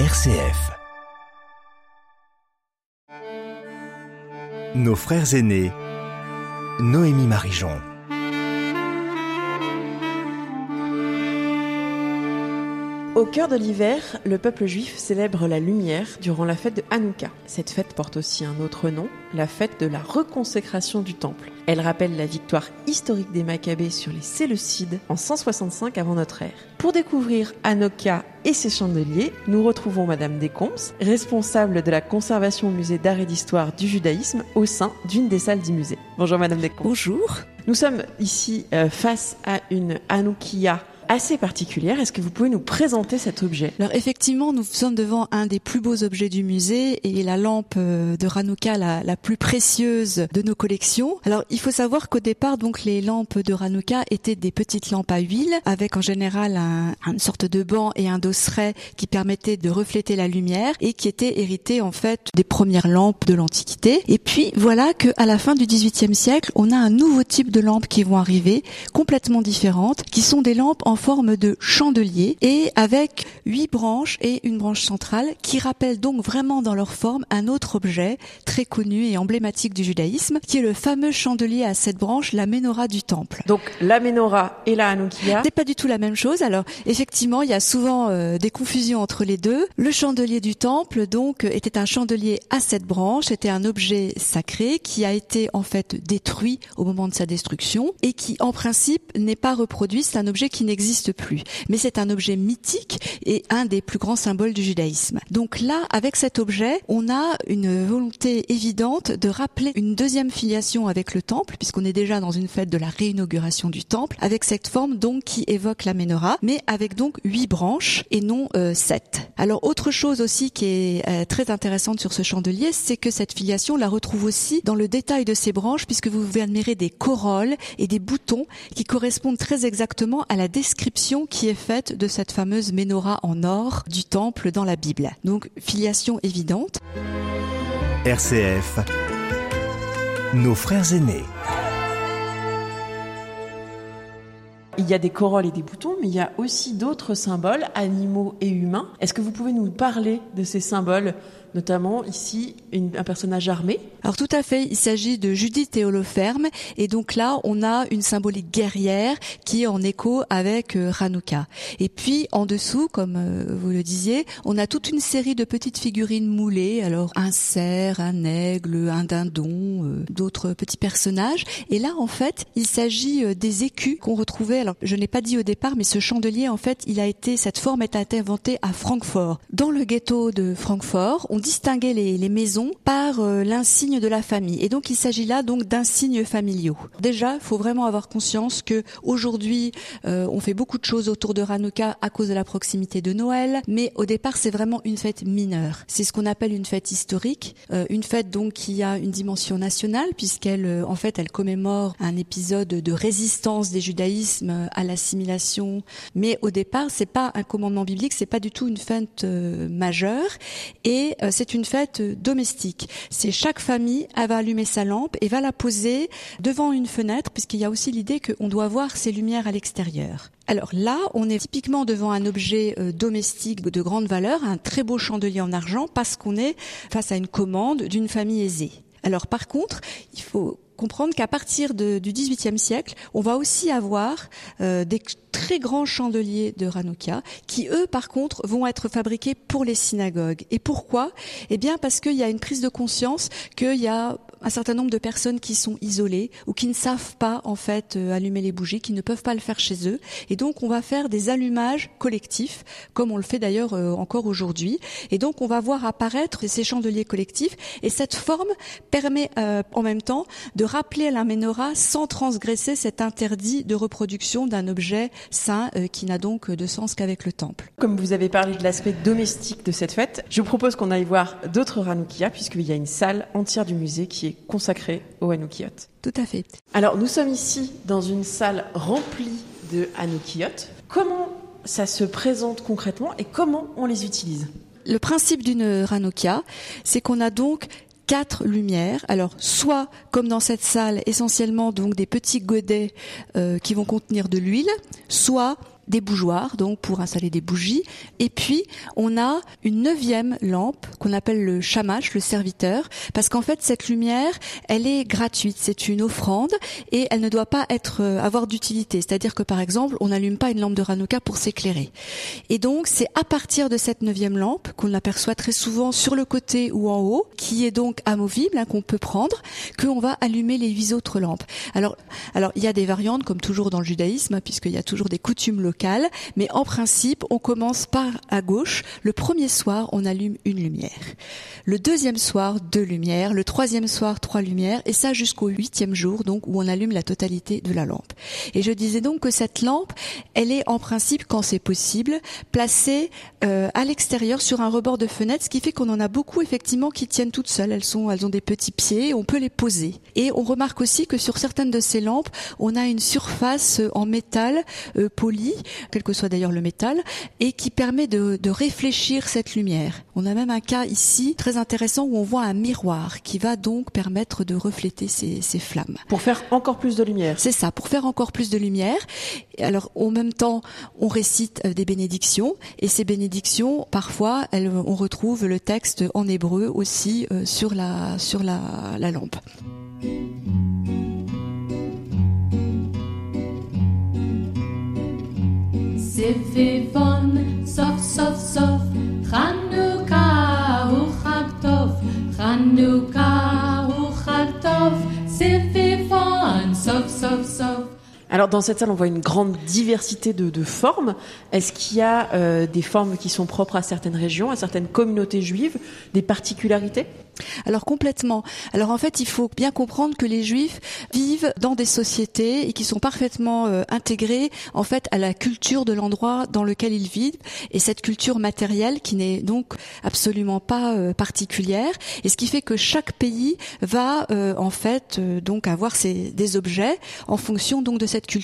RCF. Nos frères aînés. Noémie Marijon. Au cœur de l'hiver, le peuple juif célèbre la lumière durant la fête de Hanouka. Cette fête porte aussi un autre nom, la fête de la reconsécration du temple. Elle rappelle la victoire historique des Maccabées sur les Séleucides en 165 avant notre ère. Pour découvrir Hanouka et ses chandeliers, nous retrouvons Madame Descombes, responsable de la conservation au musée d'art et d'histoire du judaïsme au sein d'une des salles du musée. Bonjour Madame Descombes. Bonjour. Nous sommes ici euh, face à une Hanoukia assez particulière. Est-ce que vous pouvez nous présenter cet objet? Alors effectivement, nous sommes devant un des plus beaux objets du musée et la lampe euh, de Ranouka la, plus précieuse de nos collections. Alors il faut savoir qu'au départ, donc les lampes de Ranouka étaient des petites lampes à huile avec en général un, une sorte de banc et un dosseret qui permettaient de refléter la lumière et qui étaient héritées en fait des premières lampes de l'Antiquité. Et puis voilà que à la fin du XVIIIe siècle, on a un nouveau type de lampes qui vont arriver, complètement différentes, qui sont des lampes en forme de chandelier et avec huit branches et une branche centrale qui rappellent donc vraiment dans leur forme un autre objet très connu et emblématique du judaïsme qui est le fameux chandelier à sept branches, la menorah du temple. Donc la menorah et la hanoukia C'est pas du tout la même chose. Alors effectivement, il y a souvent euh, des confusions entre les deux. Le chandelier du temple donc était un chandelier à sept branches, c'était un objet sacré qui a été en fait détruit au moment de sa destruction et qui en principe n'est pas reproduit, c'est un objet qui n'existe plus. Mais c'est un objet mythique et un des plus grands symboles du judaïsme. Donc là, avec cet objet, on a une volonté évidente de rappeler une deuxième filiation avec le temple, puisqu'on est déjà dans une fête de la réinauguration du temple, avec cette forme donc qui évoque la menorah, mais avec donc huit branches et non euh, sept. Alors autre chose aussi qui est euh, très intéressante sur ce chandelier, c'est que cette filiation la retrouve aussi dans le détail de ses branches, puisque vous pouvez admirer des corolles et des boutons qui correspondent très exactement à la description qui est faite de cette fameuse menorah en or du temple dans la Bible. Donc filiation évidente. RCF. Nos frères aînés. Il y a des corolles et des boutons, mais il y a aussi d'autres symboles, animaux et humains. Est-ce que vous pouvez nous parler de ces symboles notamment ici une, un personnage armé. Alors tout à fait, il s'agit de Judith et et donc là on a une symbolique guerrière qui est en écho avec euh. Et puis en dessous, comme euh, vous le disiez, on a toute une série de petites figurines moulées, alors un cerf, un aigle, un dindon, euh, d'autres petits personnages. Et là en fait, il s'agit euh, des écus qu'on retrouvait. Alors je n'ai pas dit au départ, mais ce chandelier en fait, il a été cette forme été inventée à Francfort. Dans le ghetto de Francfort, on distinguer les, maisons par euh, l'insigne de la famille. Et donc il s'agit là donc d'insignes familiaux. Déjà, faut vraiment avoir conscience que aujourd'hui, euh, on fait beaucoup de choses autour de Hanouka à cause de la proximité de Noël, mais au départ, c'est vraiment une fête mineure. C'est ce qu'on appelle une fête historique, euh, une fête donc qui a une dimension nationale puisqu'elle, euh, en fait, elle commémore un épisode de résistance des judaïsmes à l'assimilation. Mais au départ, c'est pas un commandement biblique, c'est pas du tout une fête euh, majeure et c'est une fête domestique. C'est chaque famille, va allumer sa lampe et va la poser devant une fenêtre, puisqu'il y a aussi l'idée qu'on doit voir ses lumières à l'extérieur. Alors là, on est typiquement devant un objet euh, domestique de grande valeur, un très beau chandelier en argent, parce qu'on est face à une commande d'une famille aisée. Alors par contre, il faut comprendre qu'à partir de, du XVIIIe siècle, on va aussi avoir euh, des très grands chandeliers de Hanouka qui, eux, par contre, vont être fabriqués pour les synagogues. Et pourquoi? Eh bien, parce qu'il y a une prise de conscience qu'il y a un certain nombre de personnes qui sont isolées ou qui ne savent pas en fait euh, allumer les bougies, qui ne peuvent pas le faire chez eux. Et donc on va faire des allumages collectifs, comme on le fait d'ailleurs euh, encore aujourd'hui. Et donc on va voir apparaître ces chandeliers collectifs. Et cette forme permet euh, en même temps de rappeler à la menorah sans transgresser cet interdit de reproduction d'un objet saint euh, qui n'a donc de sens qu'avec le temple. Comme vous avez parlé de l'aspect domestique de cette fête, je vous propose qu'on aille voir d'autres Hanoukia puisqu'il y a une salle entière du musée qui est consacrée aux Hanoukiot. Tout à fait. Alors nous sommes ici dans une salle remplie de Hanoukiot. Comment ça se présente concrètement et comment on les utilise? Le principe d'une Ranoukia, c'est qu'on a donc quatre lumières. Alors, soit, comme dans cette salle, essentiellement donc des petits godets euh, qui vont contenir de l'huile, soit des bougeoirs, donc pour installer des bougies. Et puis, on a une neuvième lampe qu'on appelle le shamash, le serviteur, parce qu'en fait, cette lumière, elle est gratuite. C'est une offrande et elle ne doit pas être euh, avoir d'utilité. C'est-à-dire que, par exemple, on n'allume pas une lampe de Hanouka pour s'éclairer. Et donc, c'est à partir de cette neuvième lampe qu'on aperçoit très souvent sur le côté ou en haut, qui est donc amovible, hein, qu'on peut prendre, qu'on va allumer les huit autres lampes. Alors, alors il y a des variantes, comme toujours dans le judaïsme, puisqu'il y a toujours des coutumes locales, mais en principe, on commence par à gauche. Le premier soir, on allume une lumière. Le deuxième soir, deux lumières. Le troisième soir, trois lumières. Et ça jusqu'au huitième jour, donc, où on allume la totalité de la lampe. Et je disais donc que cette lampe, elle est en principe, quand c'est possible, placée euh, à l'extérieur sur un rebord de fenêtre, ce qui fait qu'on en a beaucoup effectivement qui tiennent toutes seules. Elles sont, elles ont des petits pieds, on peut les poser. Et on remarque aussi que sur certaines de ces lampes, on a une surface en métal euh, poli, quel que soit d'ailleurs le métal, et qui permet de, de réfléchir cette lumière. On a même un cas ici très intéressant où on voit un miroir qui va donc permettre de refléter ces, ces flammes. Pour faire encore plus de lumière. C'est ça, pour faire encore plus de lumière. Alors, en même temps, on récite euh, des bénédictions et ces bénédictions, parfois, elles, on retrouve le texte en hébreu aussi euh, sur la sur la, la lampe. Siffy fun, soft, soft, soft. Dans cette salle, on voit une grande diversité de, formes. Est-ce qu'il y a euh, des formes qui sont propres à certaines régions, à certaines communautés juives, des particularités? Alors complètement. Alors en fait, il faut bien comprendre que les Juifs vivent dans des sociétés et qui sont parfaitement euh, intégrés en fait à la culture de l'endroit dans lequel ils vivent et cette culture matérielle qui n'est donc absolument pas euh, particulière. Et ce qui fait que chaque pays va en fait donc avoir ses, des objets en fonction donc de cette culture.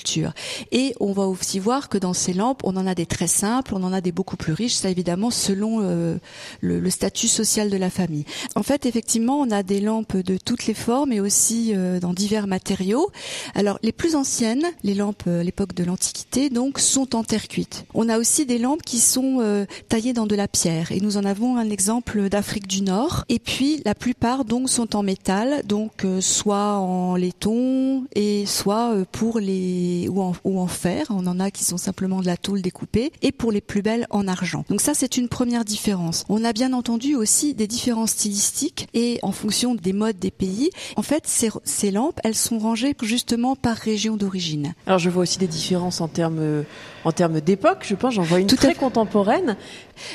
Et on va aussi voir que dans ces lampes, on en a des très simples, on en a des beaucoup plus riches. Ça évidemment selon euh, le, statut social de la famille. En fait, effectivement, on a des lampes de toutes les formes et aussi euh, dans divers matériaux. Alors, les plus anciennes, les lampes euh, à l'époque de l'Antiquité, donc, sont en terre cuite. On a aussi des lampes qui sont euh, taillées dans de la pierre et nous en avons un exemple d'Afrique du Nord. Et puis, la plupart donc sont en métal, donc euh, soit en laiton et soit euh, pour les ou en, ou en fer. On en a qui sont simplement de la tôle découpée et pour les plus belles en argent. Donc ça, c'est une première différence. On a bien entendu aussi des différences stylistiques et en fonction des modes des pays. En fait, ces, ces lampes, elles sont rangées justement par région d'origine. Alors je vois aussi des différences en termes euh, en termes d'époque. Je pense j'en vois une Tout très contemporaine.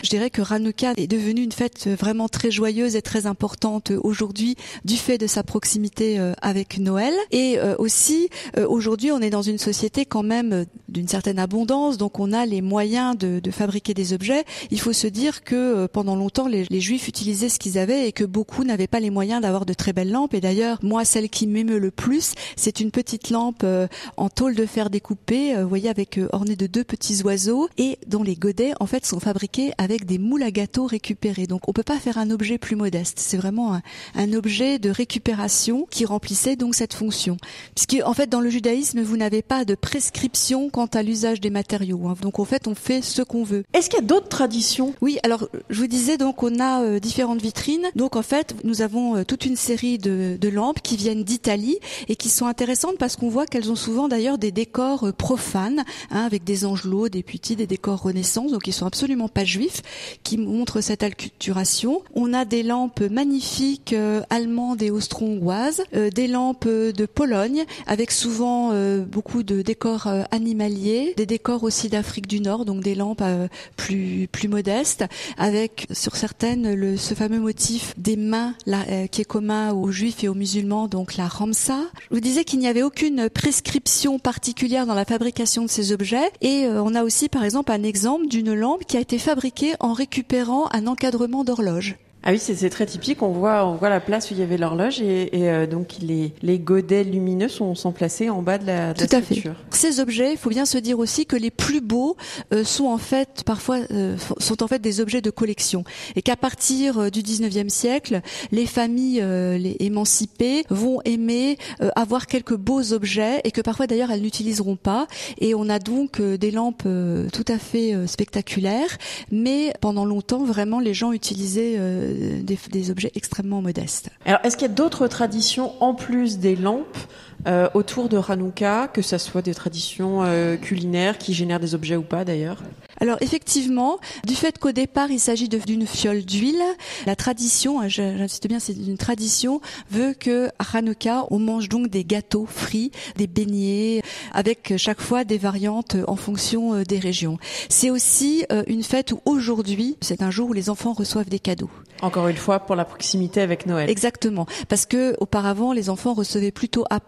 Je dirais que Hanouka est devenue une fête vraiment très joyeuse et très importante aujourd'hui du fait de sa proximité euh, avec Noël. Et euh, aussi, euh, aujourd'hui, on est dans une société quand même euh, d'une certaine abondance, donc on a les moyens de, fabriquer des objets. Il faut se dire que euh, pendant longtemps, les, Juifs utilisaient ce qu'ils avaient et que beaucoup n'avaient pas les moyens d'avoir de très belles lampes. Et d'ailleurs, moi, celle qui m'émeut le plus, c'est une petite lampe euh, en tôle de fer découpée, vous voyez, avec ornée de deux petits oiseaux et dont les godets, en fait, sont fabriqués avec des moules à gâteaux récupérés. Donc, on peut pas faire un objet plus modeste. C'est vraiment un, un objet de récupération qui remplissait donc cette fonction. Puisque, en fait, dans le judaïsme, vous n'avez pas de prescription quant à l'usage des matériaux. hein. Donc, en fait, on fait ce qu'on veut. Est-ce qu'il y a d'autres traditions? Oui, alors je vous disais donc on a euh, différentes vitrines. Donc en fait, nous avons euh, toute une série de, de lampes qui viennent d'Italie et qui sont intéressantes parce qu'on voit qu'elles ont souvent d'ailleurs des décors euh, profanes, hein, avec des angelots, des putis, des décors Renaissance, donc ils sont absolument pas juifs, qui montrent cette acculturation. On a des lampes magnifiques allemandes et austro-hongroises, des lampes de Pologne avec souvent euh, de décors euh, animaliers, des décors aussi d'Afrique du Nord, donc des lampes euh, plus plus modestes, avec sur certaines le, ce fameux motif des mains là, qui est commun aux juifs et aux musulmans, donc la ramsa. Je vous disais qu'il n'y avait aucune prescription particulière dans la fabrication de ces objets, et euh, on a aussi par exemple un exemple d'une lampe qui a été fabriquée en récupérant un encadrement d'horloge. Ah oui, c'est très typique. On voit, on voit la place où il y avait l'horloge et, et euh, donc les, les godets lumineux sont, sont placés en bas de la, de Tout la à fait. structure. Ces objets, il faut bien se dire aussi que les plus beaux euh, sont en fait parfois euh, sont en fait des objets de collection et qu'à partir euh, du 19e siècle, les familles euh, les émancipées vont aimer euh, avoir quelques beaux objets et que parfois d'ailleurs elles n'utiliseront pas et on a donc euh, des lampes euh, tout à fait euh, spectaculaires mais pendant longtemps vraiment les gens utilisaient euh, des, objets extrêmement modestes. Alors, est-ce qu'il y a d'autres traditions en plus des lampes euh, autour de Hanouka, que ça soit des traditions euh, culinaires qui génèrent des objets ou pas d'ailleurs Alors effectivement, du fait qu'au départ il s'agit d'une fiole d'huile, la tradition, hein, j'insiste bien, c'est une tradition, veut que à Hanouka on mange donc des gâteaux frits, des beignets, avec chaque fois des variantes en fonction euh, des régions. C'est aussi euh, une fête où aujourd'hui, c'est un jour où les enfants reçoivent des cadeaux. Encore une fois, pour la proximité avec Noël. Exactement, parce que auparavant les enfants recevaient plutôt à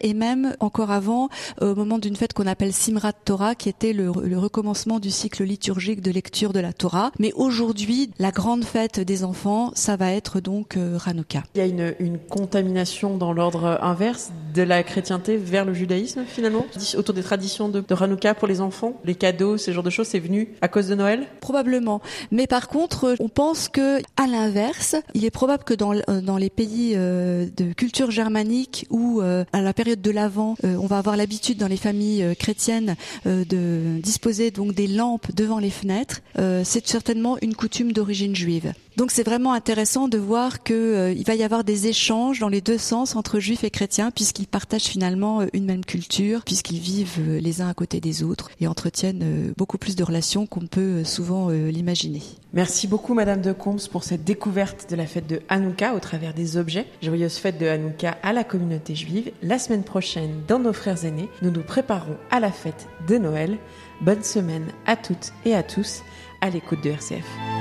Et même encore avant euh, au moment d'une fête qu'on appelle Simrat Torah, qui était le, le recommencement du cycle liturgique de lecture de la Torah. Mais aujourd'hui, la grande fête des enfants, ça va être donc euh, Hanouka. Il y a une, une contamination dans l'ordre inverse de la chrétienté vers le judaïsme finalement? Autour des traditions de, de Hanouka pour les enfants, les cadeaux, ce genre de choses, c'est venu à cause de Noël? Probablement. Mais par contre, on pense que, à l'inverse, il est probable que dans, euh, dans les pays de culture germanique euh, à la période de l'Avent, euh, on va avoir l'habitude dans les familles euh, chrétiennes euh, de disposer donc des lampes devant les fenêtres, c'est certainement une coutume d'origine juive. Donc c'est vraiment intéressant de voir que euh, il va y avoir des échanges dans les deux sens entre juifs et chrétiens puisqu'ils partagent finalement euh, une même culture, puisqu'ils vivent euh, les uns à côté des autres et entretiennent euh, beaucoup plus de relations qu'on peut souvent l'imaginer. Merci beaucoup Madame de Combs pour cette découverte de la fête de Hanouka au travers des objets. Joyeuse fête de Hanouka à la communauté juive. La semaine prochaine, dans nos frères aînés, nous nous préparons à la fête de Noël. Bonne semaine à toutes et à tous à l'écoute de RCF.